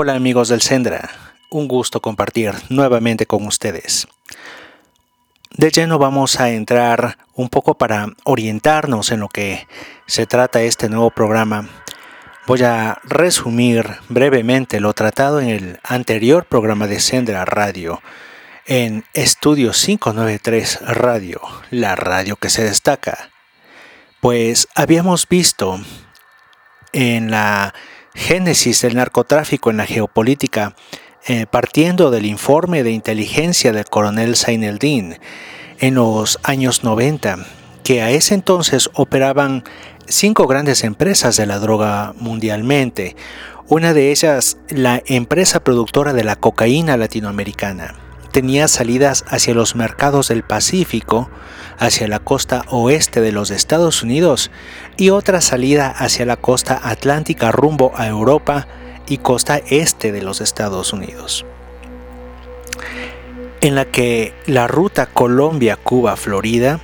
Hola amigos del Sendra, un gusto compartir nuevamente con ustedes. De lleno vamos a entrar un poco para orientarnos en lo que se trata este nuevo programa. Voy a resumir brevemente lo tratado en el anterior programa de Sendra Radio, en Estudio 593 Radio, la radio que se destaca. Pues habíamos visto en la génesis del narcotráfico en la geopolítica, eh, partiendo del informe de inteligencia del coronel Zaineldin en los años 90, que a ese entonces operaban cinco grandes empresas de la droga mundialmente, una de ellas la empresa productora de la cocaína latinoamericana. Tenía salidas hacia los mercados del Pacífico, hacia la costa oeste de los Estados Unidos y otra salida hacia la costa atlántica rumbo a Europa y costa este de los Estados Unidos. En la que la ruta Colombia-Cuba-Florida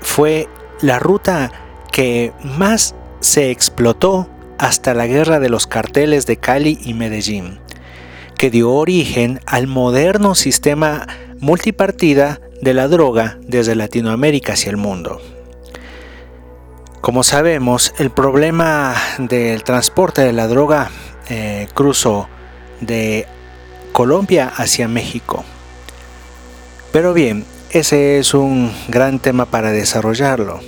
fue la ruta que más se explotó hasta la guerra de los carteles de Cali y Medellín, que dio origen al moderno sistema multipartida de la droga desde Latinoamérica hacia el mundo. Como sabemos, el problema del transporte de la droga eh, cruzó de Colombia hacia México. Pero bien, ese es un gran tema para desarrollarlo.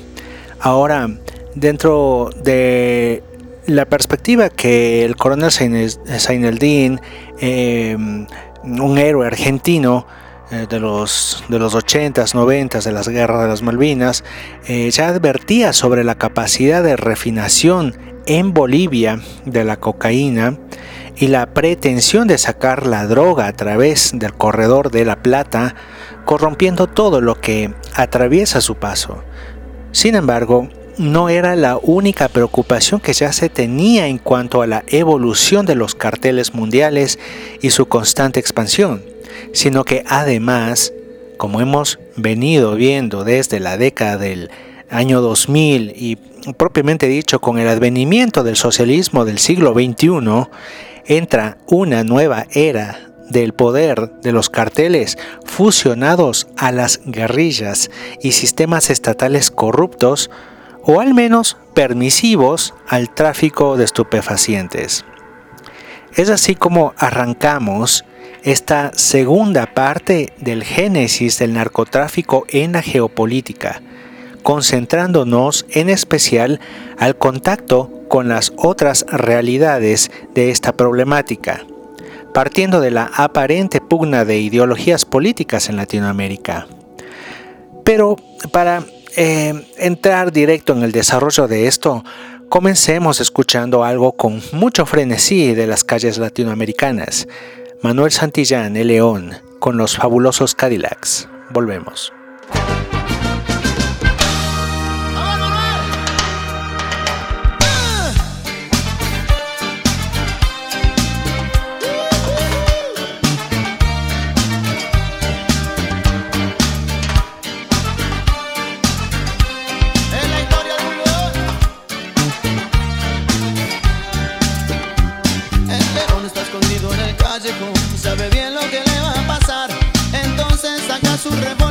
Ahora, dentro de la perspectiva que el coronel Zaineldin, eh, un héroe argentino, eh, de, los, de los 80s, 90s, de las guerras de las Malvinas, eh, ya advertía sobre la capacidad de refinación en Bolivia de la cocaína y la pretensión de sacar la droga a través del corredor de la plata, corrompiendo todo lo que atraviesa su paso. Sin embargo, no era la única preocupación que ya se tenía en cuanto a la evolución de los carteles mundiales y su constante expansión sino que además, como hemos venido viendo desde la década del año 2000 y propiamente dicho con el advenimiento del socialismo del siglo XXI, entra una nueva era del poder de los carteles fusionados a las guerrillas y sistemas estatales corruptos o al menos permisivos al tráfico de estupefacientes. Es así como arrancamos esta segunda parte del génesis del narcotráfico en la geopolítica, concentrándonos en especial al contacto con las otras realidades de esta problemática, partiendo de la aparente pugna de ideologías políticas en Latinoamérica. Pero para eh, entrar directo en el desarrollo de esto, comencemos escuchando algo con mucho frenesí de las calles latinoamericanas, Manuel Santillán, el León, con los fabulosos Cadillacs. Volvemos. Se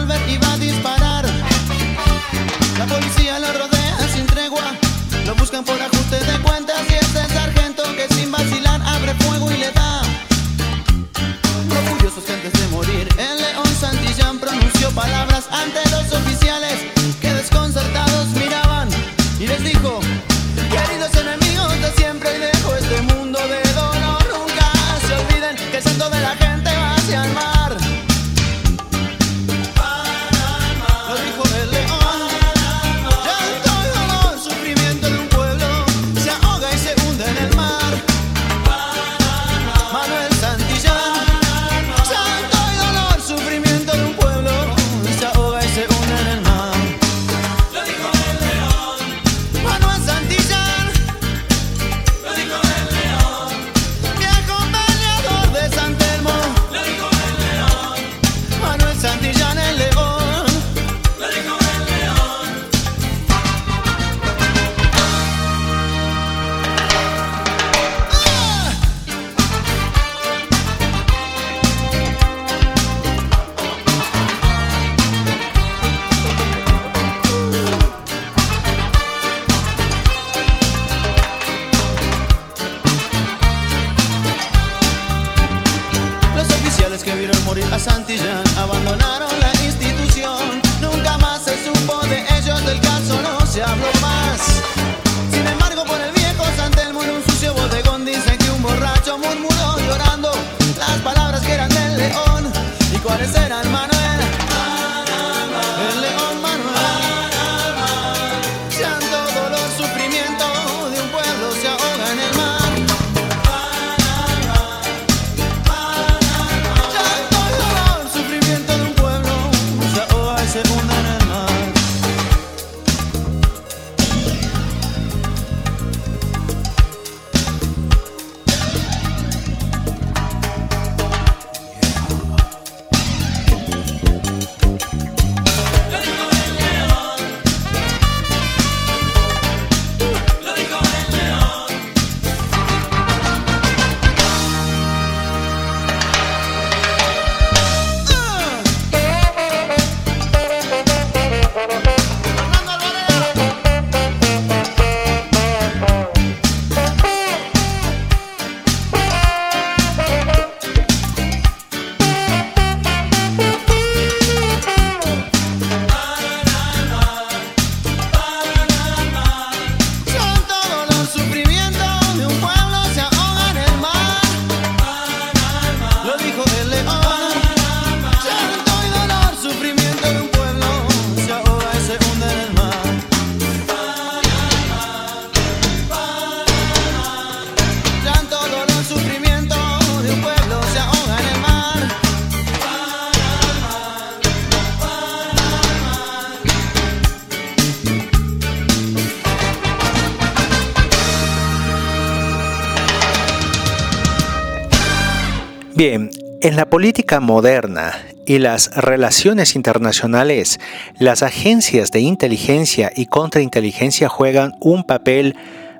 en la política moderna y las relaciones internacionales, las agencias de inteligencia y contrainteligencia juegan un papel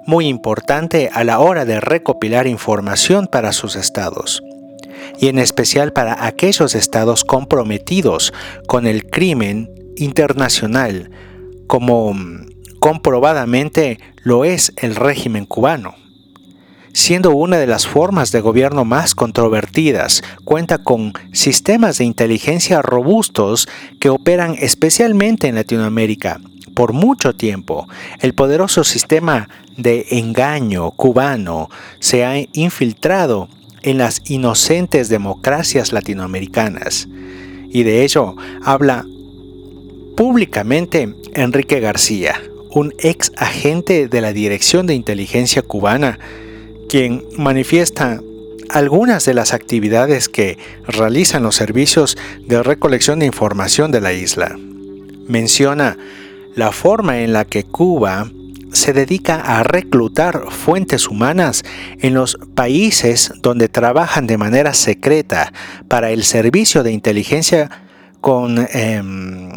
muy importante a la hora de recopilar información para sus estados, y en especial para aquellos estados comprometidos con el crimen internacional, como comprobadamente lo es el régimen cubano siendo una de las formas de gobierno más controvertidas, cuenta con sistemas de inteligencia robustos que operan especialmente en Latinoamérica. Por mucho tiempo, el poderoso sistema de engaño cubano se ha infiltrado en las inocentes democracias latinoamericanas. Y de ello habla públicamente Enrique García, un ex agente de la Dirección de Inteligencia cubana, quien manifiesta algunas de las actividades que realizan los servicios de recolección de información de la isla. Menciona la forma en la que Cuba se dedica a reclutar fuentes humanas en los países donde trabajan de manera secreta para el servicio de inteligencia con em,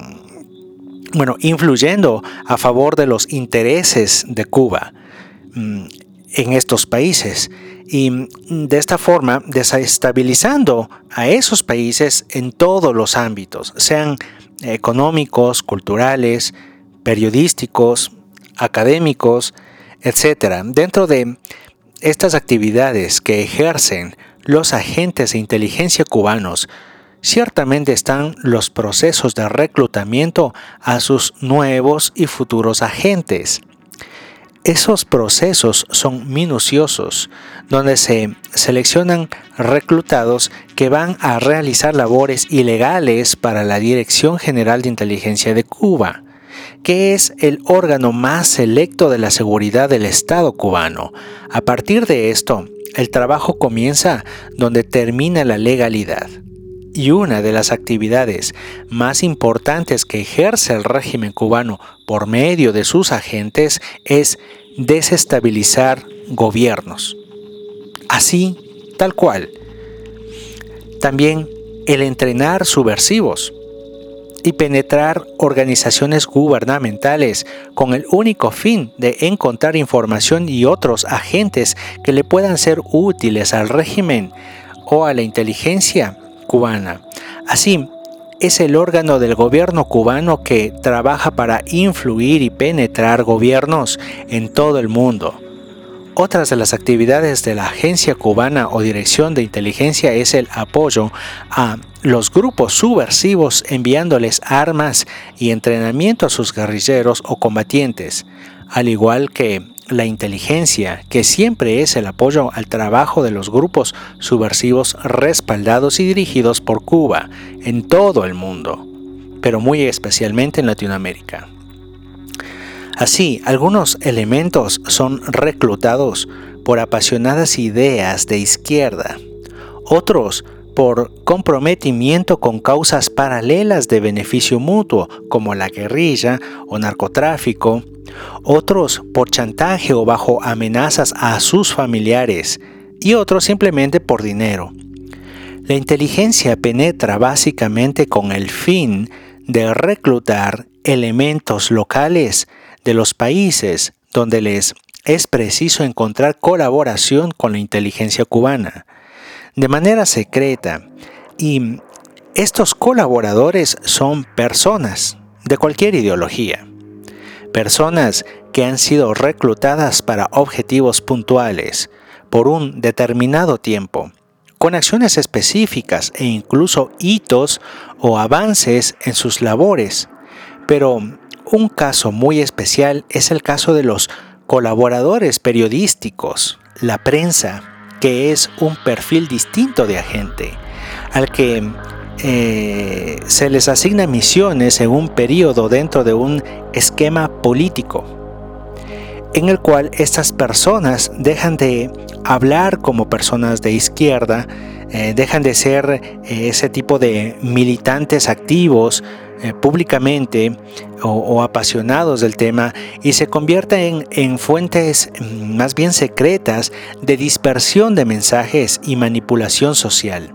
bueno, influyendo a favor de los intereses de Cuba. Mm, en estos países y de esta forma desestabilizando a esos países en todos los ámbitos, sean económicos, culturales, periodísticos, académicos, etc. Dentro de estas actividades que ejercen los agentes de inteligencia cubanos, ciertamente están los procesos de reclutamiento a sus nuevos y futuros agentes. Esos procesos son minuciosos, donde se seleccionan reclutados que van a realizar labores ilegales para la Dirección General de Inteligencia de Cuba, que es el órgano más selecto de la seguridad del Estado cubano. A partir de esto, el trabajo comienza donde termina la legalidad. Y una de las actividades más importantes que ejerce el régimen cubano por medio de sus agentes es desestabilizar gobiernos. Así, tal cual. También el entrenar subversivos y penetrar organizaciones gubernamentales con el único fin de encontrar información y otros agentes que le puedan ser útiles al régimen o a la inteligencia cubana. Así, es el órgano del gobierno cubano que trabaja para influir y penetrar gobiernos en todo el mundo. Otras de las actividades de la Agencia Cubana o Dirección de Inteligencia es el apoyo a los grupos subversivos enviándoles armas y entrenamiento a sus guerrilleros o combatientes, al igual que la inteligencia, que siempre es el apoyo al trabajo de los grupos subversivos respaldados y dirigidos por Cuba en todo el mundo, pero muy especialmente en Latinoamérica. Así, algunos elementos son reclutados por apasionadas ideas de izquierda, otros por comprometimiento con causas paralelas de beneficio mutuo, como la guerrilla o narcotráfico, otros por chantaje o bajo amenazas a sus familiares, y otros simplemente por dinero. La inteligencia penetra básicamente con el fin de reclutar elementos locales de los países donde les es preciso encontrar colaboración con la inteligencia cubana de manera secreta y estos colaboradores son personas de cualquier ideología, personas que han sido reclutadas para objetivos puntuales por un determinado tiempo, con acciones específicas e incluso hitos o avances en sus labores. Pero un caso muy especial es el caso de los colaboradores periodísticos, la prensa, que es un perfil distinto de agente, al que eh, se les asigna misiones en un periodo dentro de un esquema político, en el cual estas personas dejan de hablar como personas de izquierda, eh, dejan de ser eh, ese tipo de militantes activos eh, públicamente o, apasionados del tema y se convierten en, fuentes mm, más bien secretas de dispersión de mensajes y manipulación social.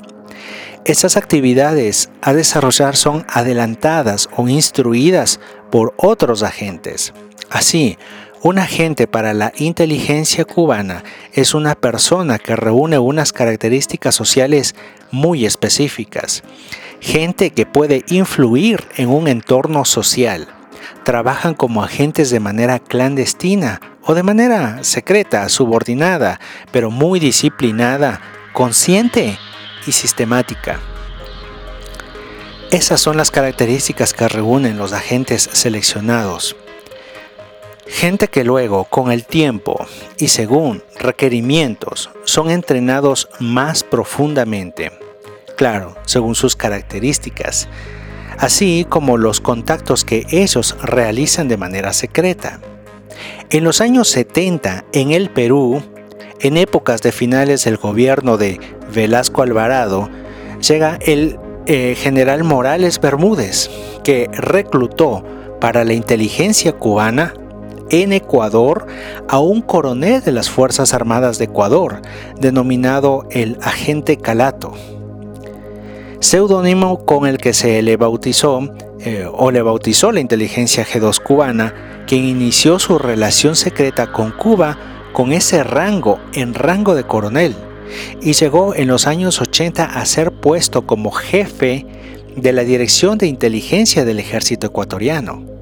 Estas actividades a desarrollar son adelantadas o instruidas por otros agentes. Así, un agente para la inteligencia cubana es una persona que reúne unas características sociales muy específicas. Gente que puede influir en un entorno social. Trabajan como agentes de manera clandestina o de manera secreta, subordinada, pero muy disciplinada, consciente y sistemática. Esas son las características que reúnen los agentes seleccionados. Gente que luego, con el tiempo y según requerimientos, son entrenados más profundamente, claro, según sus características, así como los contactos que ellos realizan de manera secreta. En los años 70, en el Perú, en épocas de finales del gobierno de Velasco Alvarado, llega el eh, general Morales Bermúdez, que reclutó para la inteligencia cubana en Ecuador a un coronel de las Fuerzas Armadas de Ecuador, denominado el agente Calato, seudónimo con el que se le bautizó eh, o le bautizó la inteligencia G2 cubana, quien inició su relación secreta con Cuba con ese rango en rango de coronel y llegó en los años 80 a ser puesto como jefe de la Dirección de Inteligencia del Ejército Ecuatoriano.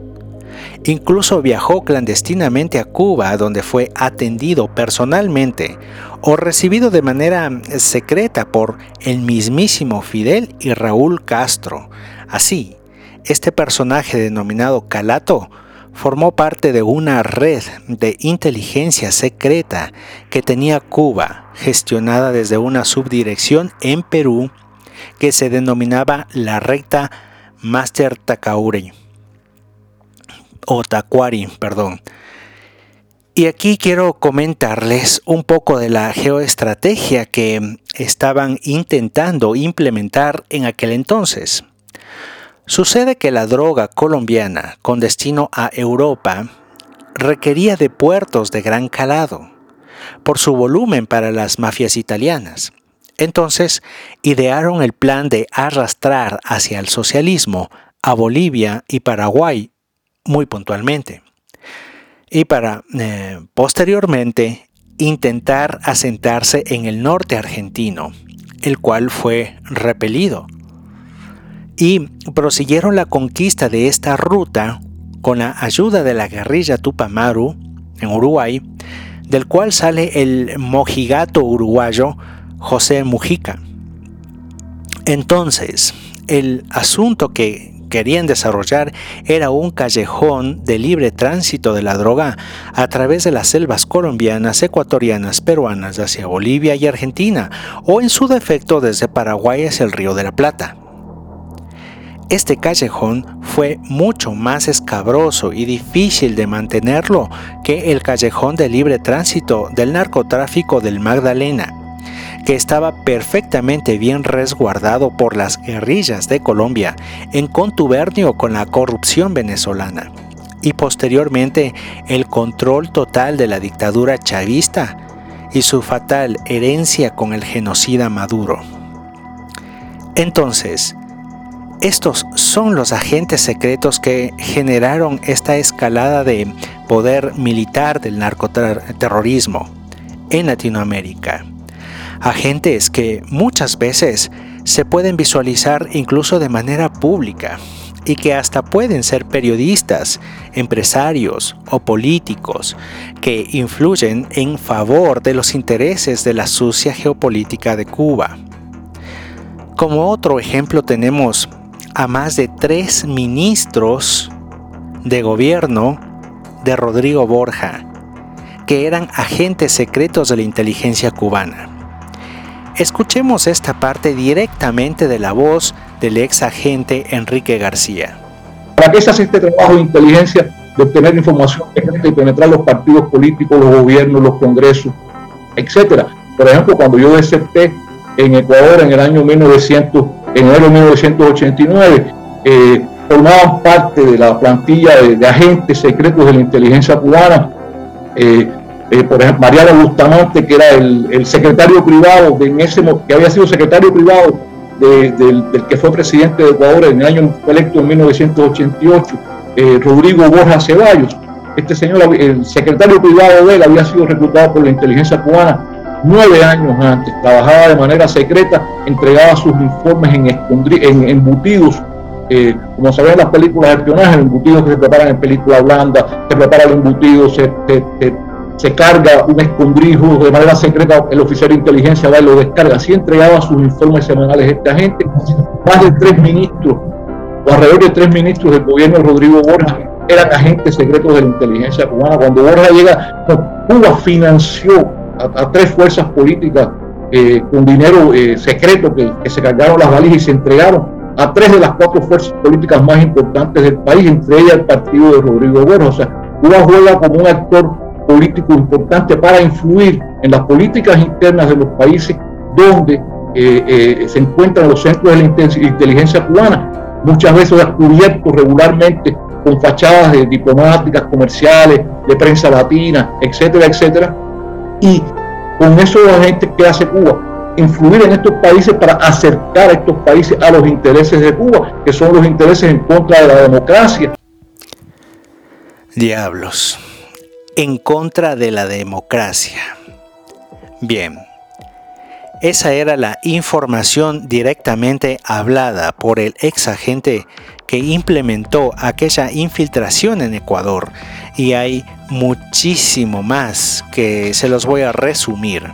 Incluso viajó clandestinamente a Cuba, donde fue atendido personalmente o recibido de manera secreta por el mismísimo Fidel y Raúl Castro. Así, este personaje denominado Calato formó parte de una red de inteligencia secreta que tenía Cuba, gestionada desde una subdirección en Perú que se denominaba la recta Master Tacauri o Tacuari, perdón. Y aquí quiero comentarles un poco de la geoestrategia que estaban intentando implementar en aquel entonces. Sucede que la droga colombiana con destino a Europa requería de puertos de gran calado por su volumen para las mafias italianas. Entonces idearon el plan de arrastrar hacia el socialismo a Bolivia y Paraguay muy puntualmente. Y para eh, posteriormente intentar asentarse en el norte argentino, el cual fue repelido. Y prosiguieron la conquista de esta ruta con la ayuda de la guerrilla Tupamaru en Uruguay, del cual sale el mojigato uruguayo José Mujica. Entonces, el asunto que querían desarrollar era un callejón de libre tránsito de la droga a través de las selvas colombianas, ecuatorianas, peruanas hacia Bolivia y Argentina, o en su defecto desde Paraguay hacia el Río de la Plata. Este callejón fue mucho más escabroso y difícil de mantenerlo que el callejón de libre tránsito del narcotráfico del Magdalena que estaba perfectamente bien resguardado por las guerrillas de Colombia en contubernio con la corrupción venezolana y posteriormente el control total de la dictadura chavista y su fatal herencia con el genocida Maduro. Entonces, estos son los agentes secretos que generaron esta escalada de poder militar del narcoterrorismo en Latinoamérica agentes que muchas veces se pueden visualizar incluso de manera pública y que hasta pueden ser periodistas, empresarios o políticos que influyen en favor de los intereses de la sucia geopolítica de Cuba. Como otro ejemplo tenemos a más de tres ministros de gobierno de Rodrigo Borja, que eran agentes secretos de la inteligencia cubana. Escuchemos esta parte directamente de la voz del ex agente Enrique García. ¿Para qué se hace este trabajo de inteligencia de obtener información y penetrar los partidos políticos, los gobiernos, los congresos, etcétera? Por ejemplo, cuando yo deserté en Ecuador en el año 1900, en el año 1989, eh, formaban parte de la plantilla de, agentes secretos de la inteligencia cubana. Eh, eh, por ejemplo, Mariano Bustamante, que era el, secretario privado de en que había sido secretario privado del, que fue presidente de Ecuador en el año electo en 1988, Rodrigo Borja Ceballos. Este señor, el secretario privado de él, había sido reclutado por la inteligencia cubana nueve años antes, trabajaba de manera secreta, entregaba sus informes en, en embutidos, eh, como se las películas de espionaje, embutidos que se preparan en película blanda, se prepara el embutido, se, carga un escondrijo de manera secreta, el oficial de inteligencia va y lo descarga, así entregaba sus informes semanales esta gente, más de tres ministros, o alrededor de tres ministros del gobierno de Rodrigo Borja eran agentes secretos de la inteligencia cubana. Cuando Borja llega, Cuba financió a, tres fuerzas políticas eh, con dinero eh, secreto que, se cargaron las valijas y se entregaron a tres de las cuatro fuerzas políticas más importantes del país, entre ellas el partido de Rodrigo Borja. O sea, Cuba juega como un actor político importante para influir en las políticas internas de los países donde eh, se encuentran los centros de la inteligencia cubana, muchas veces descubiertos regularmente con fachadas de diplomáticas, comerciales, de prensa latina, etcétera, etcétera, y con eso la gente que hace Cuba, influir en estos países para acercar a estos países a los intereses de Cuba, que son los intereses en contra de la democracia. Diablos, en contra de la democracia. Bien, esa era la información directamente hablada por el ex agente que implementó aquella infiltración en Ecuador y hay muchísimo más que se los voy a resumir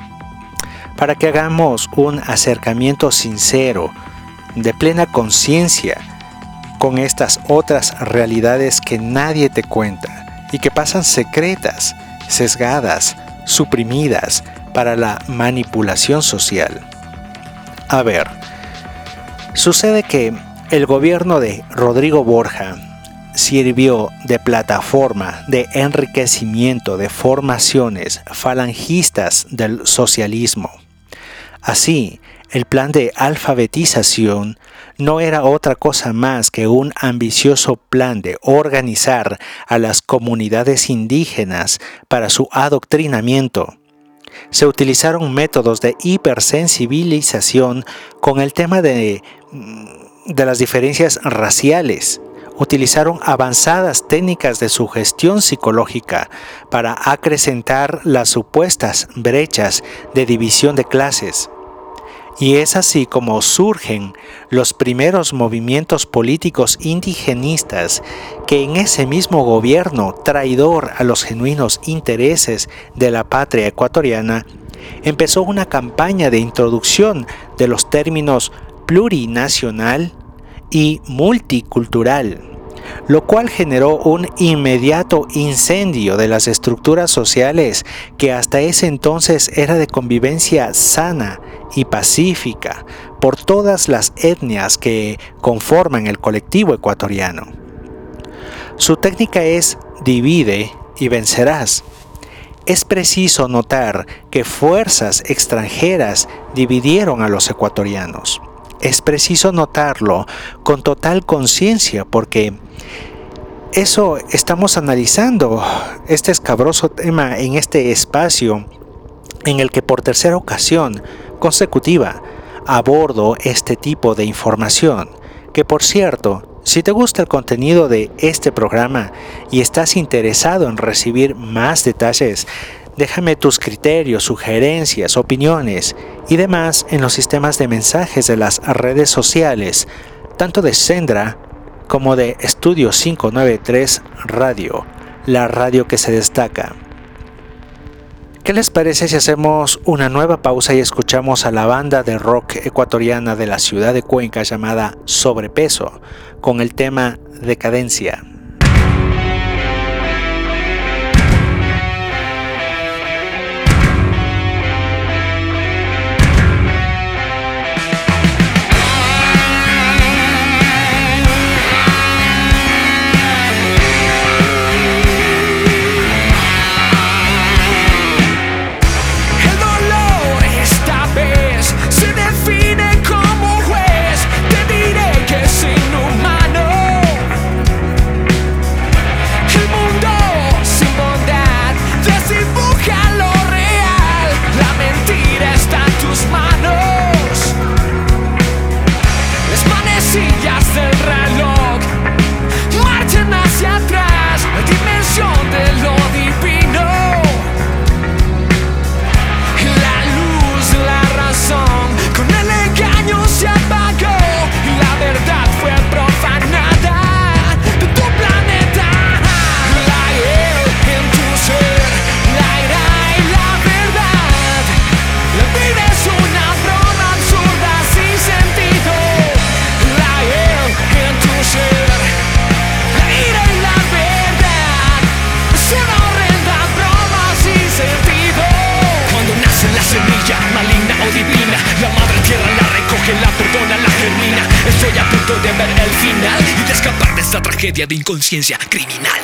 para que hagamos un acercamiento sincero, de plena conciencia, con estas otras realidades que nadie te cuenta y que pasan secretas, sesgadas, suprimidas para la manipulación social. A ver, sucede que el gobierno de Rodrigo Borja sirvió de plataforma de enriquecimiento de formaciones falangistas del socialismo. Así, el plan de alfabetización no era otra cosa más que un ambicioso plan de organizar a las comunidades indígenas para su adoctrinamiento. Se utilizaron métodos de hipersensibilización con el tema de mm, de las diferencias raciales. Utilizaron avanzadas técnicas de sugestión psicológica para acrecentar las supuestas brechas de división de clases. Y es así como surgen los primeros movimientos políticos indigenistas que en ese mismo gobierno traidor a los genuinos intereses de la patria ecuatoriana empezó una campaña de introducción de los términos plurinacional y multicultural, lo cual generó un inmediato incendio de las estructuras sociales que hasta ese entonces era de convivencia sana y pacífica por todas las etnias que conforman el colectivo ecuatoriano. Su técnica es divide y vencerás. Es preciso notar que fuerzas extranjeras dividieron a los ecuatorianos. Es preciso notarlo con total conciencia porque eso estamos analizando, este escabroso tema en este espacio en el que por tercera ocasión consecutiva abordo este tipo de información, que por cierto, si te gusta el contenido de este programa y estás interesado en recibir más detalles Déjame tus criterios, sugerencias, opiniones y demás en los sistemas de mensajes de las redes sociales, tanto de Sendra como de Estudio 593 Radio, la radio que se destaca. ¿Qué les parece si hacemos una nueva pausa y escuchamos a la banda de rock ecuatoriana de la ciudad de Cuenca llamada Sobrepeso con el tema Decadencia? De inconsciencia criminal.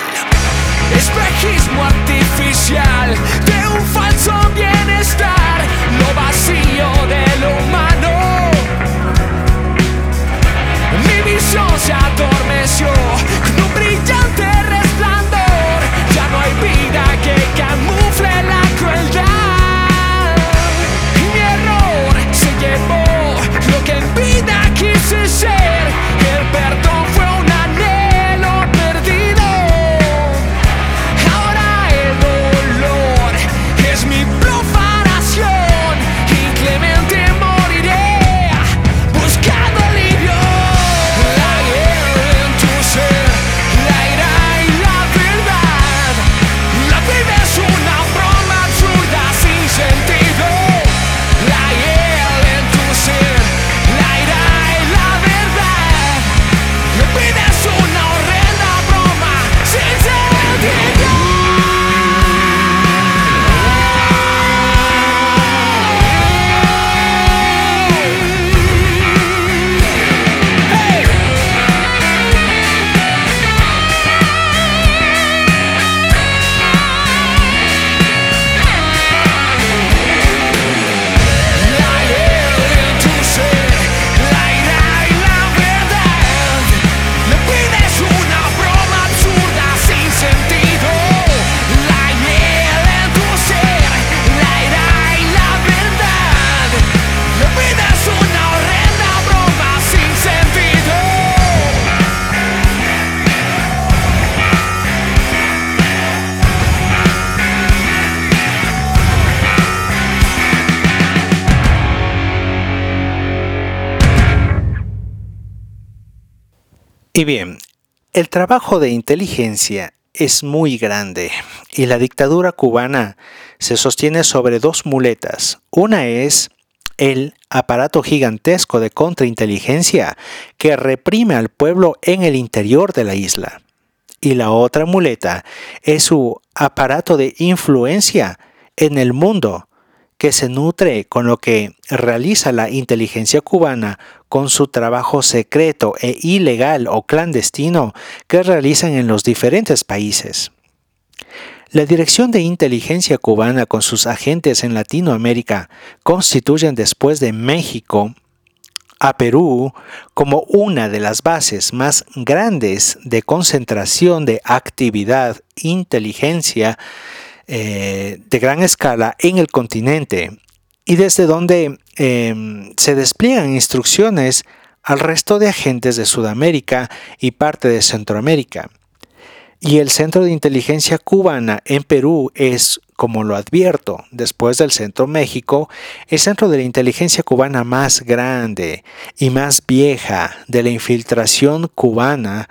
El trabajo de inteligencia es muy grande y la dictadura cubana se sostiene sobre dos muletas. Una es el aparato gigantesco de contrainteligencia que reprime al pueblo en el interior de la isla. Y la otra muleta es su aparato de influencia en el mundo que se nutre con lo que realiza la inteligencia cubana con su trabajo secreto e ilegal o clandestino que realizan en los diferentes países. La Dirección de Inteligencia cubana con sus agentes en Latinoamérica constituyen después de México a Perú como una de las bases más grandes de concentración de actividad, inteligencia, eh, de gran escala en el continente y desde donde eh, se despliegan instrucciones al resto de agentes de Sudamérica y parte de Centroamérica. Y el Centro de Inteligencia Cubana en Perú es, como lo advierto, después del Centro México, el centro de la inteligencia cubana más grande y más vieja de la infiltración cubana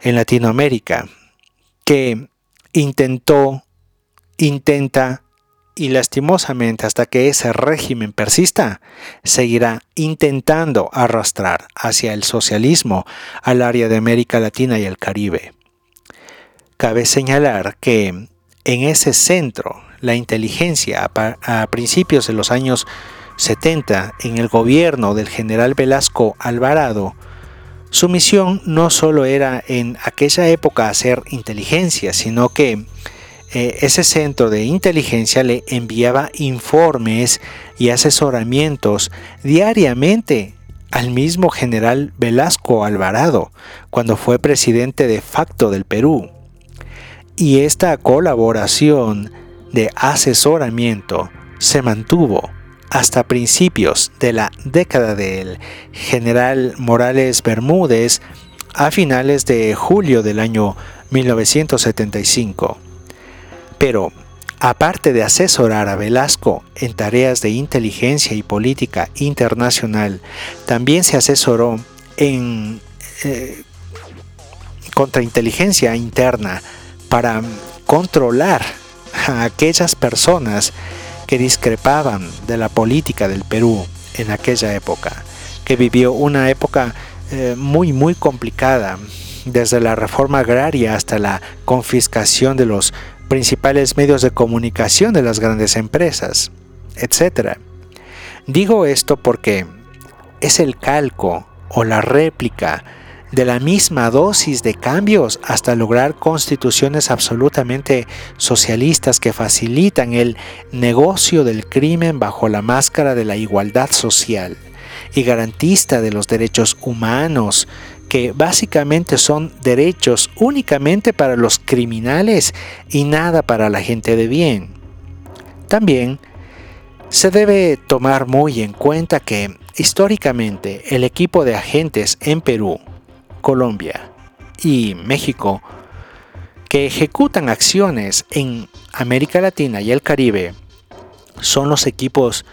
en Latinoamérica, que intentó intenta y lastimosamente hasta que ese régimen persista, seguirá intentando arrastrar hacia el socialismo al área de América Latina y el Caribe. Cabe señalar que en ese centro, la inteligencia a, principios de los años 70, en el gobierno del general Velasco Alvarado, su misión no solo era en aquella época hacer inteligencia, sino que eh, ese centro de inteligencia le enviaba informes y asesoramientos diariamente al mismo general Velasco Alvarado cuando fue presidente de facto del Perú. Y esta colaboración de asesoramiento se mantuvo hasta principios de la década del general Morales Bermúdez a finales de julio del año 1975. Pero, aparte de asesorar a Velasco en tareas de inteligencia y política internacional, también se asesoró en eh, contrainteligencia interna para controlar a aquellas personas que discrepaban de la política del Perú en aquella época, que vivió una época eh, muy muy complicada, desde la reforma agraria hasta la confiscación de los principales medios de comunicación de las grandes empresas, etc. Digo esto porque es el calco o la réplica de la misma dosis de cambios hasta lograr constituciones absolutamente socialistas que facilitan el negocio del crimen bajo la máscara de la igualdad social y garantista de los derechos humanos, que básicamente son derechos únicamente para los criminales y nada para la gente de bien. También se debe tomar muy en cuenta que históricamente el equipo de agentes en Perú Colombia y México que ejecutan acciones en América Latina y el Caribe son los equipos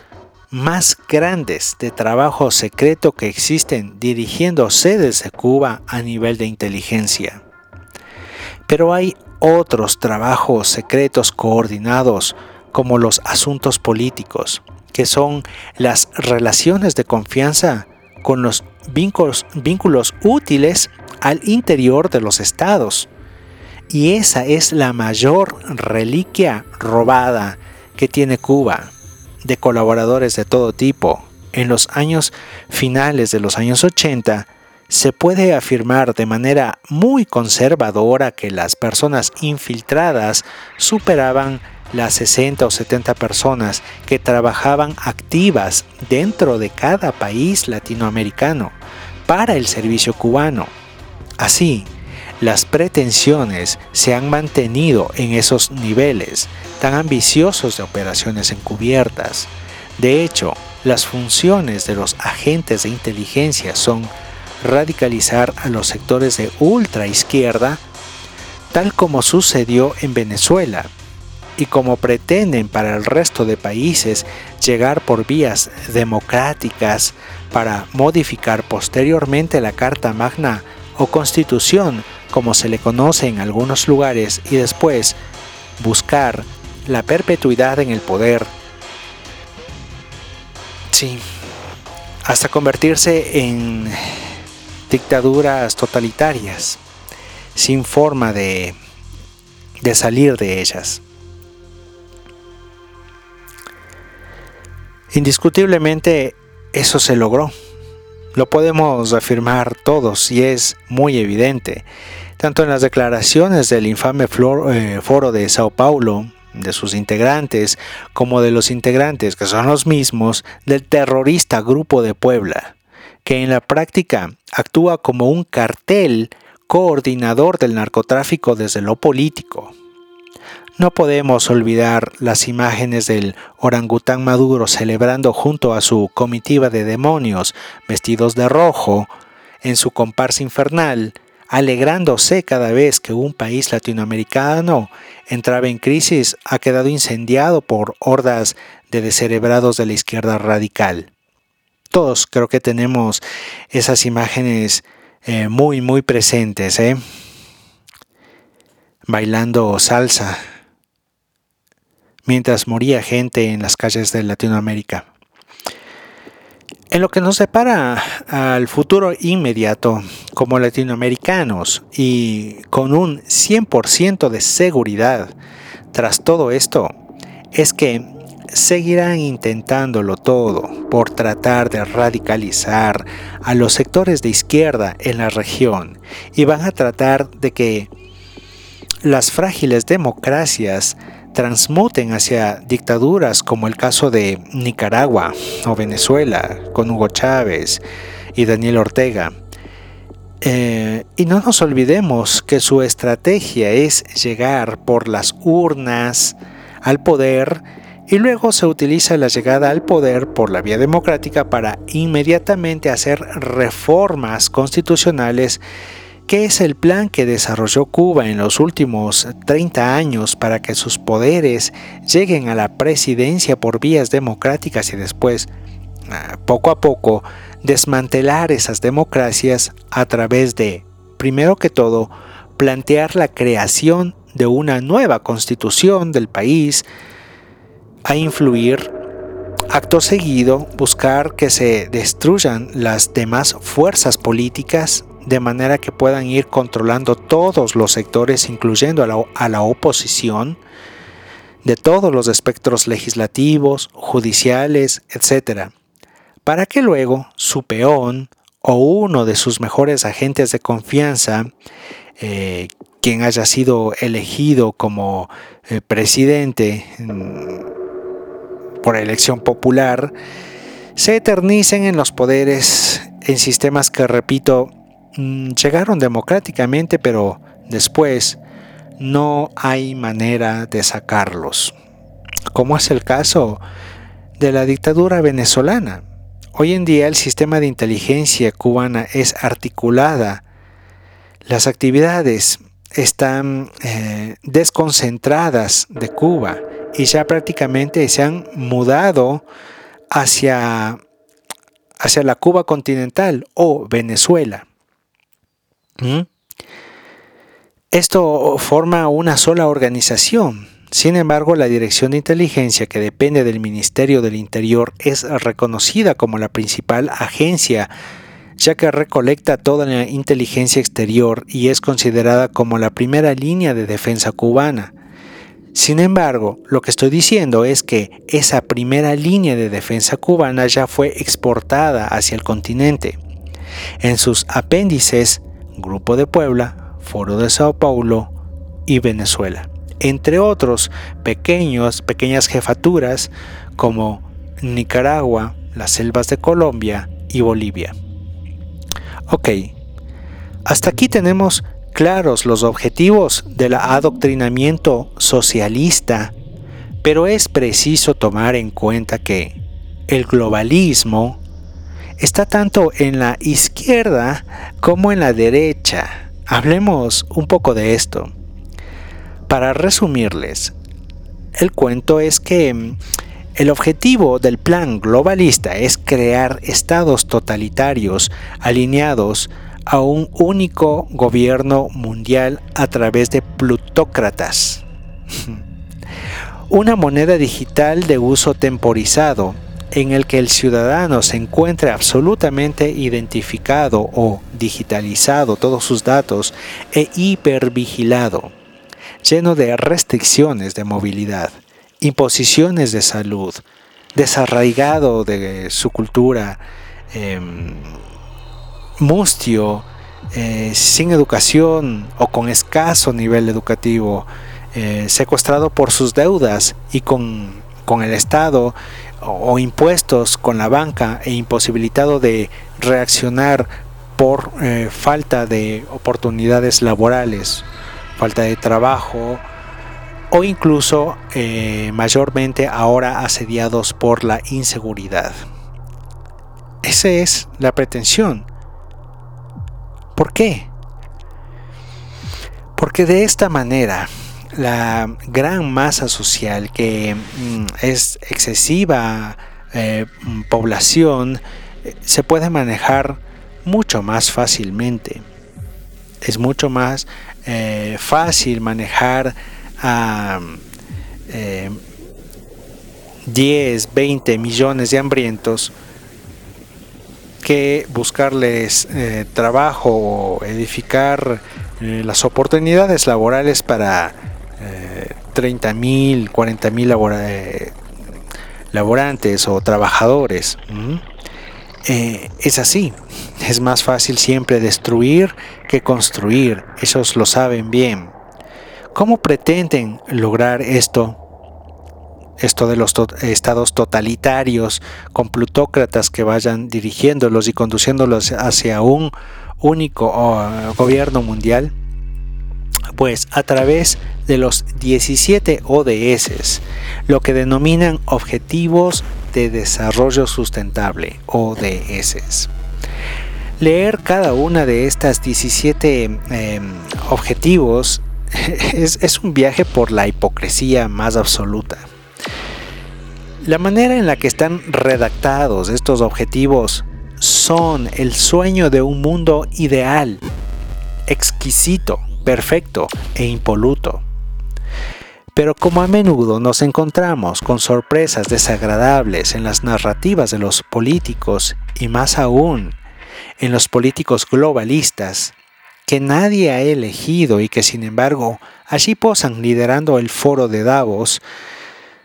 más grandes de trabajo secreto que existen dirigiéndose desde Cuba a nivel de inteligencia. Pero hay otros trabajos secretos coordinados como los asuntos políticos, que son las relaciones de confianza con los vínculos, vínculos útiles al interior de los estados. Y esa es la mayor reliquia robada que tiene Cuba de colaboradores de todo tipo. En los años finales de los años 80, se puede afirmar de manera muy conservadora que las personas infiltradas superaban las 60 o 70 personas que trabajaban activas dentro de cada país latinoamericano para el servicio cubano. Así, las pretensiones se han mantenido en esos niveles tan ambiciosos de operaciones encubiertas. De hecho, las funciones de los agentes de inteligencia son radicalizar a los sectores de ultra izquierda, tal como sucedió en Venezuela, y como pretenden para el resto de países llegar por vías democráticas para modificar posteriormente la Carta Magna o Constitución, como se le conoce en algunos lugares, y después buscar la perpetuidad en el poder. Sí, hasta convertirse en dictaduras totalitarias, sin forma de, de salir de ellas. Indiscutiblemente eso se logró. Lo podemos afirmar todos y es muy evidente, tanto en las declaraciones del infame eh, foro de Sao Paulo, de sus integrantes, como de los integrantes, que son los mismos, del terrorista Grupo de Puebla, que en la práctica actúa como un cartel coordinador del narcotráfico desde lo político. No podemos olvidar las imágenes del orangután maduro celebrando junto a su comitiva de demonios vestidos de rojo en su comparsa infernal, alegrándose cada vez que un país latinoamericano entraba en crisis, ha quedado incendiado por hordas de descerebrados de la izquierda radical. Todos creo que tenemos esas imágenes eh, muy, muy presentes, ¿eh? bailando salsa mientras moría gente en las calles de Latinoamérica. En lo que nos separa al futuro inmediato como latinoamericanos y con un 100% de seguridad tras todo esto, es que seguirán intentándolo todo por tratar de radicalizar a los sectores de izquierda en la región y van a tratar de que las frágiles democracias transmuten hacia dictaduras como el caso de Nicaragua o Venezuela con Hugo Chávez y Daniel Ortega. Eh, y no nos olvidemos que su estrategia es llegar por las urnas al poder y luego se utiliza la llegada al poder por la vía democrática para inmediatamente hacer reformas constitucionales ¿Qué es el plan que desarrolló Cuba en los últimos 30 años para que sus poderes lleguen a la presidencia por vías democráticas y después, ah, poco a poco, desmantelar esas democracias a través de, primero que todo, plantear la creación de una nueva constitución del país, a influir acto seguido buscar que se destruyan las demás fuerzas políticas de manera que puedan ir controlando todos los sectores, incluyendo a la, oposición, de todos los espectros legislativos, judiciales, etc., para que luego su peón o uno de sus mejores agentes de confianza, eh, quien haya sido elegido como eh, presidente mm, por elección popular, se eternicen en los poderes en sistemas que, repito, llegaron democráticamente, pero después no hay manera de sacarlos, como es el caso de la dictadura venezolana. Hoy en día el sistema de inteligencia cubana es articulada. Las actividades están eh, desconcentradas de Cuba y ya prácticamente se han mudado hacia, hacia la Cuba continental o Venezuela. ¿Mm? Esto forma una sola organización, sin embargo, la Dirección de Inteligencia, que depende del Ministerio del Interior, es reconocida como la principal agencia, ya que recolecta toda la inteligencia exterior y es considerada como la primera línea de defensa cubana. Sin embargo, lo que estoy diciendo es que esa primera línea de defensa cubana ya fue exportada hacia el continente. En sus apéndices, Grupo de Puebla, Foro de Sao Paulo y Venezuela entre otros pequeños, pequeñas jefaturas como Nicaragua, las selvas de Colombia y Bolivia. Ok, hasta aquí tenemos claros los objetivos del adoctrinamiento socialista, pero es preciso tomar en cuenta que el globalismo está tanto en la izquierda como en la derecha. Hablemos un poco de esto. Para resumirles, el cuento es que mm, el objetivo del plan globalista es crear estados totalitarios alineados a un único gobierno mundial a través de plutócratas. Una moneda digital de uso temporizado en el que el ciudadano se encuentre absolutamente identificado o digitalizado todos sus datos e hipervigilado lleno de restricciones de movilidad, imposiciones de salud, desarraigado de su cultura, em, mustio, eh, sin educación o con escaso nivel educativo, eh, secuestrado por sus deudas y con, el Estado o, impuestos con la banca e imposibilitado de reaccionar por eh, falta de oportunidades laborales falta de trabajo o incluso eh, mayormente ahora asediados por la inseguridad. Esa es la pretensión. ¿Por qué? Porque de esta manera la gran masa social que mm, es excesiva eh, población eh, se puede manejar mucho más fácilmente. Es mucho más eh, fácil manejar a 10, 20 millones de hambrientos que buscarles eh, trabajo o edificar eh, las oportunidades laborales para 30 mil, 40 mil laborantes o trabajadores. es así, es más fácil siempre destruir que construir, esos lo saben bien. ¿Cómo pretenden lograr esto? Esto de los estados totalitarios con plutócratas que vayan dirigiéndolos y conduciéndolos hacia un único oh, gobierno mundial? Pues a través de los 17 ODS, lo que denominan Objetivos de Desarrollo Sustentable, ODS. Leer cada una de estas 17 em, objetivos es, un viaje por la hipocresía más absoluta. La manera en la que están redactados estos objetivos son el sueño de un mundo ideal, exquisito, perfecto e impoluto. Pero como a menudo nos encontramos con sorpresas desagradables en las narrativas de los políticos y más aún en los políticos globalistas que nadie ha elegido y que sin embargo allí posan liderando el foro de Davos,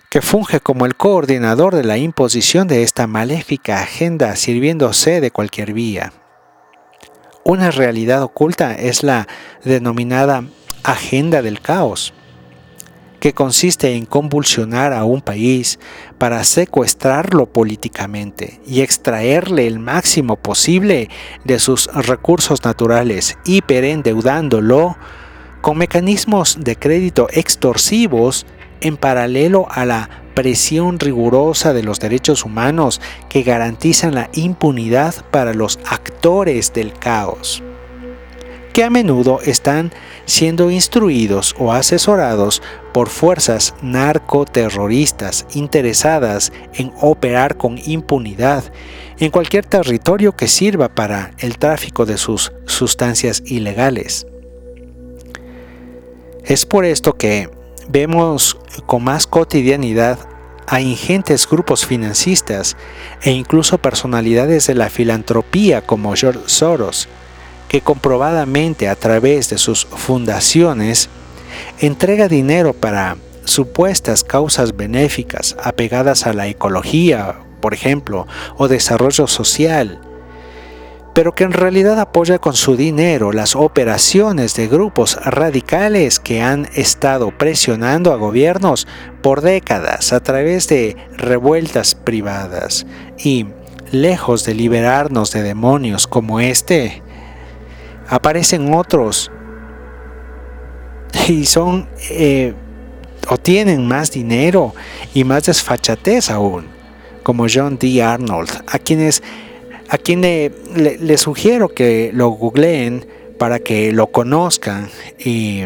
que funge como el coordinador de la imposición de esta maléfica agenda sirviéndose de cualquier vía. Una realidad oculta es la denominada agenda del caos, que consiste en convulsionar a un país para secuestrarlo políticamente y extraerle el máximo posible de sus recursos naturales, hiperendeudándolo con mecanismos de crédito extorsivos en paralelo a la presión rigurosa de los derechos humanos que garantizan la impunidad para los actores del caos, que a menudo están siendo instruidos o asesorados por fuerzas narcoterroristas interesadas en operar con impunidad en cualquier territorio que sirva para el tráfico de sus sustancias ilegales. Es por esto que vemos con más cotidianidad a ingentes grupos financistas e incluso personalidades de la filantropía como George Soros, que comprobadamente a través de sus fundaciones entrega dinero para supuestas causas benéficas apegadas a la ecología, por ejemplo, o desarrollo social, pero que en realidad apoya con su dinero las operaciones de grupos radicales que han estado presionando a gobiernos por décadas a través de revueltas privadas y, lejos de liberarnos de demonios como este, aparecen otros y son eh, o tienen más dinero y más desfachatez aún, como John D. Arnold, a quienes a quien le, sugiero que lo googleen para que lo conozcan y,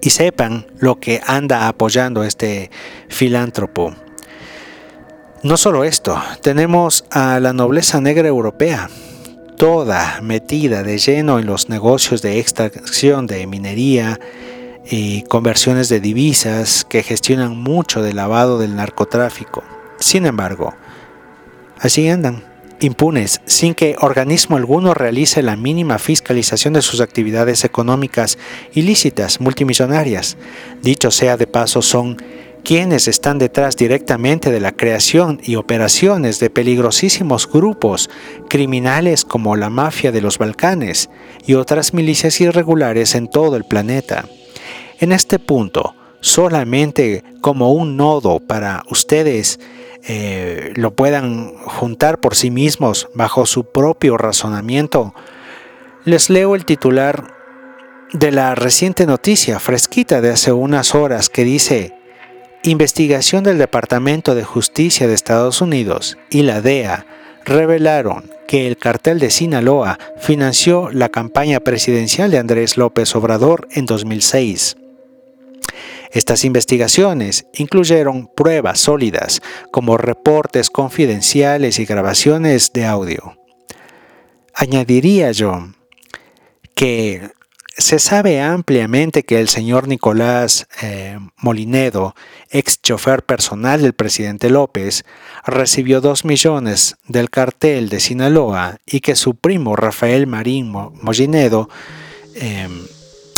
y sepan lo que anda apoyando este filántropo. No solo esto, tenemos a la nobleza negra europea, toda metida de lleno en los negocios de extracción de minería y conversiones de divisas que gestionan mucho del lavado del narcotráfico. Sin embargo, Así andan, impunes, sin que organismo alguno realice la mínima fiscalización de sus actividades económicas ilícitas multimillonarias. Dicho sea de paso, son quienes están detrás directamente de la creación y operaciones de peligrosísimos grupos criminales como la mafia de los Balcanes y otras milicias irregulares en todo el planeta. En este punto, solamente como un nodo para ustedes eh, lo puedan juntar por sí mismos bajo su propio razonamiento, les leo el titular de la reciente noticia fresquita de hace unas horas que dice, investigación del Departamento de Justicia de Estados Unidos y la DEA revelaron que el cartel de Sinaloa financió la campaña presidencial de Andrés López Obrador en 2006. Estas investigaciones incluyeron pruebas sólidas como reportes confidenciales y grabaciones de audio. Añadiría yo que se sabe ampliamente que el señor Nicolás eh, Molinedo, ex chofer personal del presidente López, recibió dos millones del cartel de Sinaloa y que su primo Rafael Marín Molinedo em,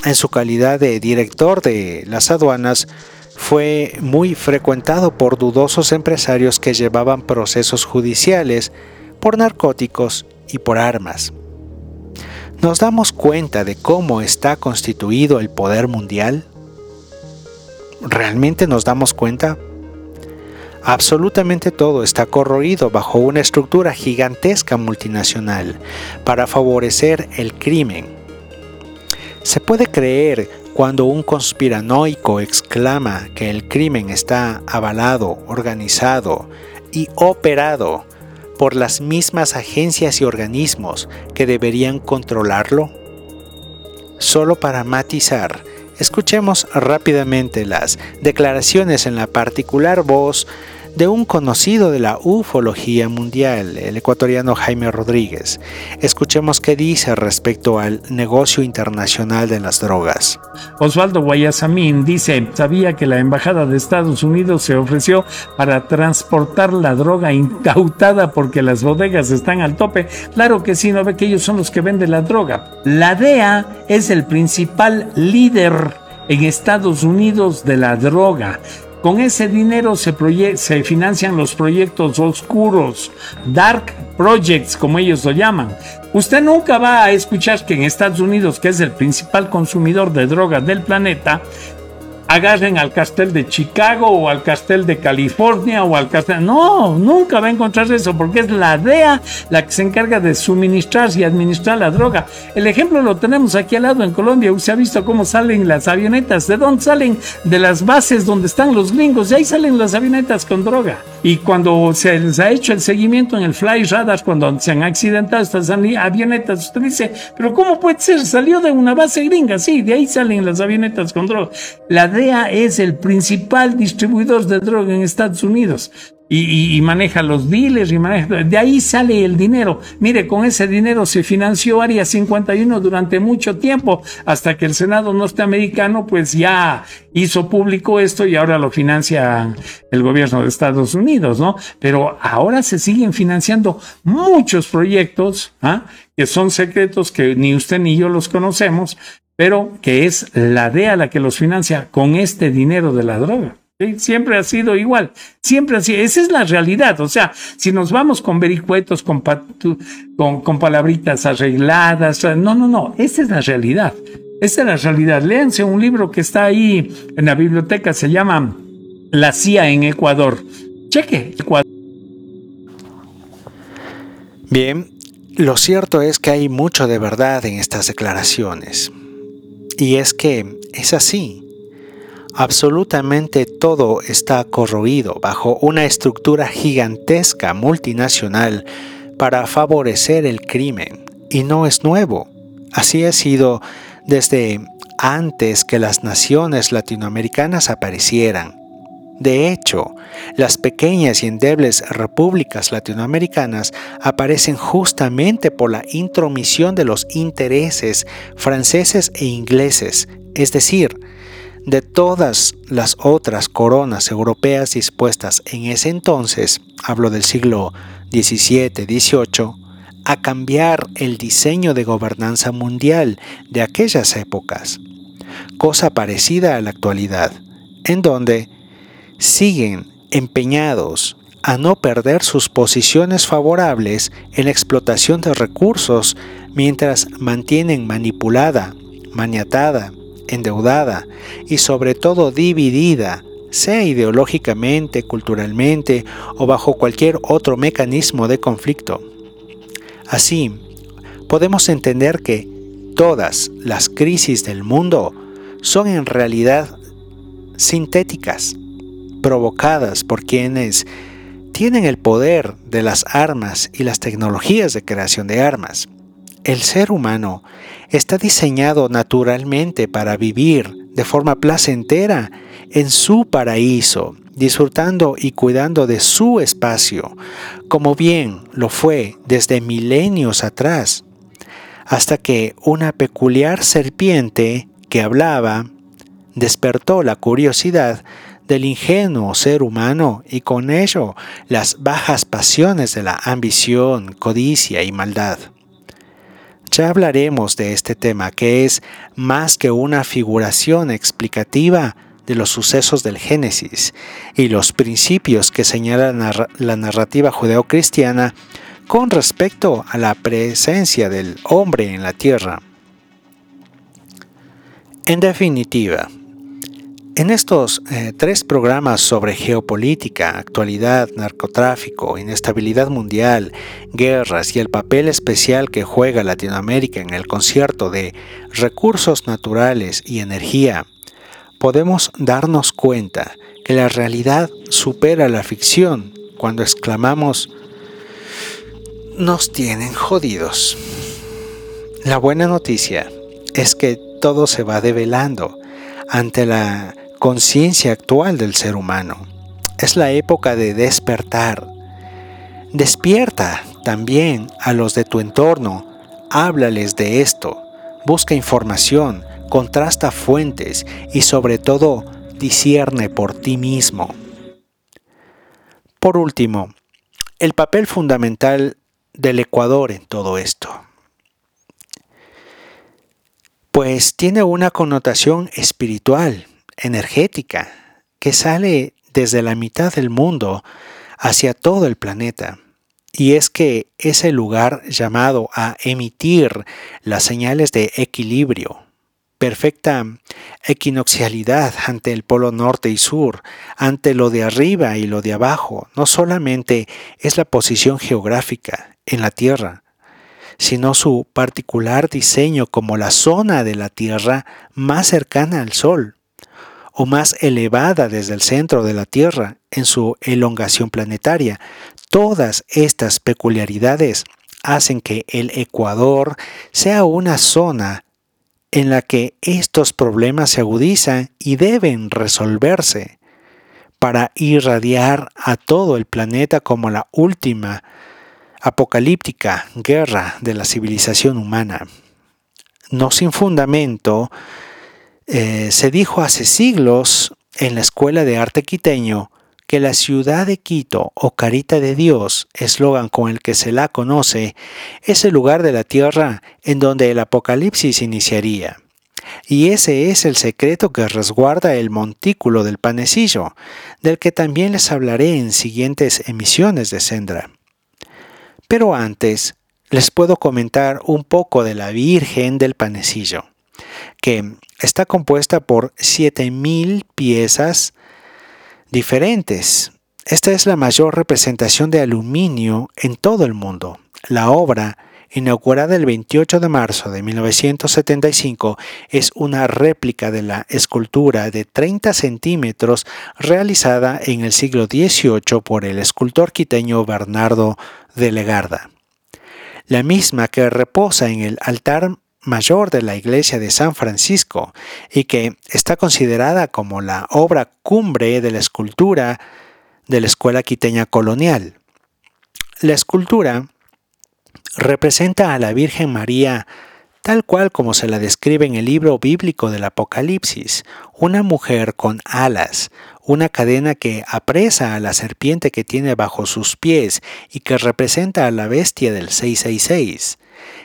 en su calidad de director de las aduanas, fue muy frecuentado por dudosos empresarios que llevaban procesos judiciales por narcóticos y por armas. ¿Nos damos cuenta de cómo está constituido el poder mundial? ¿Realmente nos damos cuenta? Absolutamente todo está corroído bajo una estructura gigantesca multinacional para favorecer el crimen se puede creer cuando un conspiranoico exclama que el crimen está avalado, organizado y operado por las mismas agencias y organismos que deberían controlarlo? Solo para matizar, escuchemos rápidamente las declaraciones en la particular voz de un conocido de la ufología mundial, el ecuatoriano Jaime Rodríguez. Escuchemos qué dice respecto al negocio internacional de las drogas. Osvaldo Guayasamín dice, sabía que la Embajada de Estados Unidos se ofreció para transportar la droga incautada porque las bodegas están al tope. Claro que sí, no ve que ellos son los que venden la droga. La DEA es el principal líder en Estados Unidos de la droga Con ese dinero se, financian los proyectos oscuros, dark projects, como ellos lo llaman. Usted nunca va a escuchar que en Estados Unidos, que es el principal consumidor de drogas del planeta, agarren al castel de Chicago o al castel de California o al castel... No, nunca va a encontrar eso porque es la DEA la que se encarga de suministrar y administrar la droga. El ejemplo lo tenemos aquí al lado en Colombia. Usted ha visto cómo salen las avionetas. ¿De dónde salen? De las bases donde están los gringos. Y ahí salen las avionetas con droga. Y cuando se les ha hecho el seguimiento en el Fly Radar, cuando se han accidentado estas avionetas, usted dice, pero ¿cómo puede ser? Salió de una base gringa. Sí, de ahí salen las avionetas con droga. La DEA es el principal distribuidor de droga en Estados Unidos. Y, maneja los dealers y maneja, de ahí sale el dinero. Mire, con ese dinero se financió Área 51 durante mucho tiempo, hasta que el Senado norteamericano pues ya hizo público esto y ahora lo financia el gobierno de Estados Unidos, ¿no? Pero ahora se siguen financiando muchos proyectos ¿ah? que son secretos que ni usted ni yo los conocemos, pero que es la DEA la que los financia con este dinero de la droga. Siempre ha sido igual, siempre sido, esa es la realidad, o sea, si nos vamos con vericuetos, con, con, con palabritas arregladas, no, no, no, esa es la realidad, esa es la realidad. Léanse un libro que está ahí en la biblioteca, se llama La CIA en Ecuador. Cheque, Ecuador. Bien, lo cierto es que hay mucho de verdad en estas declaraciones. Y es que es así. Absolutamente todo está corroído bajo una estructura gigantesca multinacional para favorecer el crimen. Y no es nuevo. Así ha sido desde antes que las naciones latinoamericanas aparecieran. De hecho, las pequeñas y endebles repúblicas latinoamericanas aparecen justamente por la intromisión de los intereses franceses e ingleses, es decir, de todas las otras coronas europeas dispuestas en ese entonces, hablo del siglo XVII-XVIII, a cambiar el diseño de gobernanza mundial de aquellas épocas, cosa parecida a la actualidad, en donde siguen empeñados a no perder sus posiciones favorables en la explotación de recursos mientras mantienen manipulada, maniatada, endeudada y sobre todo dividida, sea ideológicamente, culturalmente o bajo cualquier otro mecanismo de conflicto. Así, podemos entender que todas las crisis del mundo son en realidad sintéticas, provocadas por quienes tienen el poder de las armas y las tecnologías de creación de armas. El ser humano está diseñado naturalmente para vivir de forma placentera en su paraíso, disfrutando y cuidando de su espacio, como bien lo fue desde milenios atrás, hasta que una peculiar serpiente que hablaba despertó la curiosidad del ingenuo ser humano y con ello las bajas pasiones de la ambición, codicia y maldad. Ya hablaremos de este tema que es más que una figuración explicativa de los sucesos del Génesis y los principios que señala la narrativa judeocristiana con respecto a la presencia del hombre en la tierra. En definitiva, en estos eh, tres programas sobre geopolítica, actualidad, narcotráfico, inestabilidad mundial, guerras y el papel especial que juega Latinoamérica en el concierto de recursos naturales y energía, podemos darnos cuenta que la realidad supera la ficción cuando exclamamos, nos tienen jodidos. La buena noticia es que todo se va develando ante la conciencia actual del ser humano. Es la época de despertar. Despierta también a los de tu entorno, háblales de esto, busca información, contrasta fuentes y sobre todo discierne por ti mismo. Por último, el papel fundamental del Ecuador en todo esto. Pues tiene una connotación espiritual energética que sale desde la mitad del mundo hacia todo el planeta. Y es que es el lugar llamado a emitir las señales de equilibrio, perfecta equinoxialidad ante el polo norte y sur, ante lo de arriba y lo de abajo. No solamente es la posición geográfica en la Tierra, sino su particular diseño como la zona de la Tierra más cercana al Sol o más elevada desde el centro de la Tierra en su elongación planetaria. Todas estas peculiaridades hacen que el Ecuador sea una zona en la que estos problemas se agudizan y deben resolverse para irradiar a todo el planeta como la última apocalíptica guerra de la civilización humana. No sin fundamento, eh, se dijo hace siglos en la Escuela de Arte Quiteño que la ciudad de Quito o Carita de Dios, eslogan con el que se la conoce, es el lugar de la tierra en donde el apocalipsis iniciaría. Y ese es el secreto que resguarda el montículo del panecillo, del que también les hablaré en siguientes emisiones de Sendra. Pero antes, les puedo comentar un poco de la Virgen del Panecillo, que está compuesta por 7000 piezas diferentes. Esta es la mayor representación de aluminio en todo el mundo. La obra, inaugurada el 28 de marzo de 1975, es una réplica de la escultura de 30 centímetros realizada en el siglo XVIII por el escultor quiteño Bernardo de Legarda. La misma que reposa en el altar mayor de la iglesia de San Francisco y que está considerada como la obra cumbre de la escultura de la escuela quiteña colonial. La escultura representa a la Virgen María tal cual como se la describe en el libro bíblico del Apocalipsis, una mujer con alas, una cadena que apresa a la serpiente que tiene bajo sus pies y que representa a la bestia del 666.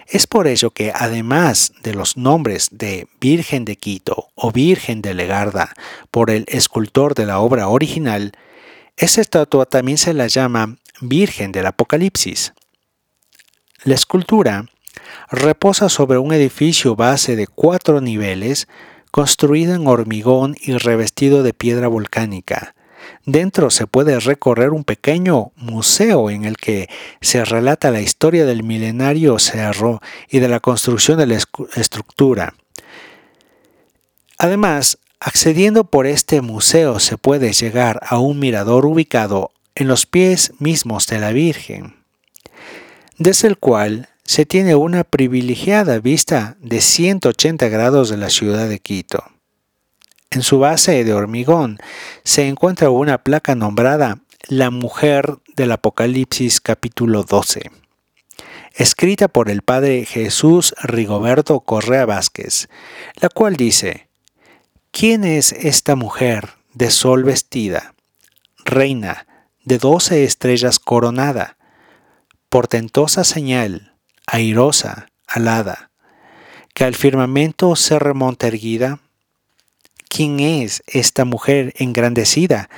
Es por ello que además de los nombres de Virgen de Quito o Virgen de Legarda por el escultor de la obra original, esta estatua también se la llama Virgen del Apocalipsis. La escultura reposa sobre un edificio base de cuatro niveles construido en hormigón y revestido de piedra volcánica, Dentro se puede recorrer un pequeño museo en el que se relata la historia del milenario cerro y de la construcción de la estructura. Además, accediendo por este museo se puede llegar a un mirador ubicado en los pies mismos de la Virgen, desde el cual se tiene una privilegiada vista de 180 grados de la ciudad de Quito. En su base de hormigón se encuentra una placa nombrada La Mujer del Apocalipsis capítulo 12, escrita por el padre Jesús Rigoberto Correa Vázquez, la cual dice, ¿quién es esta mujer de sol vestida, reina, de doce estrellas coronada, portentosa señal, airosa, alada, que al firmamento se remonta erguida? ¿Quién es esta mujer engrandecida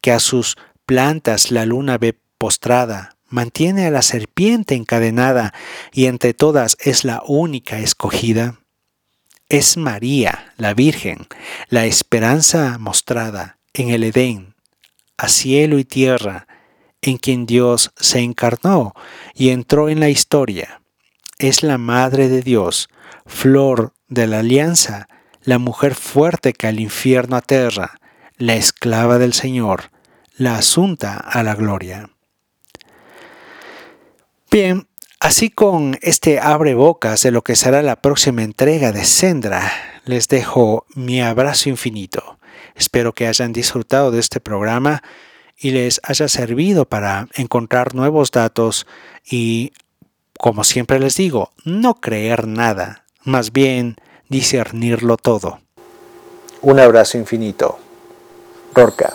que a sus plantas la luna ve postrada, mantiene a la serpiente encadenada y entre todas es la única escogida? Es María, la Virgen, la esperanza mostrada en el Edén, a cielo y tierra, en quien Dios se encarnó y entró en la historia. Es la Madre de Dios, flor de la alianza, la mujer fuerte que al infierno aterra, la esclava del Señor, la asunta a la gloria. Bien, así con este abre bocas de lo que será la próxima entrega de Sendra, les dejo mi abrazo infinito. Espero que hayan disfrutado de este programa y les haya servido para encontrar nuevos datos y, como siempre les digo, no creer nada, más bien discernirlo todo. Un abrazo infinito. Rorca.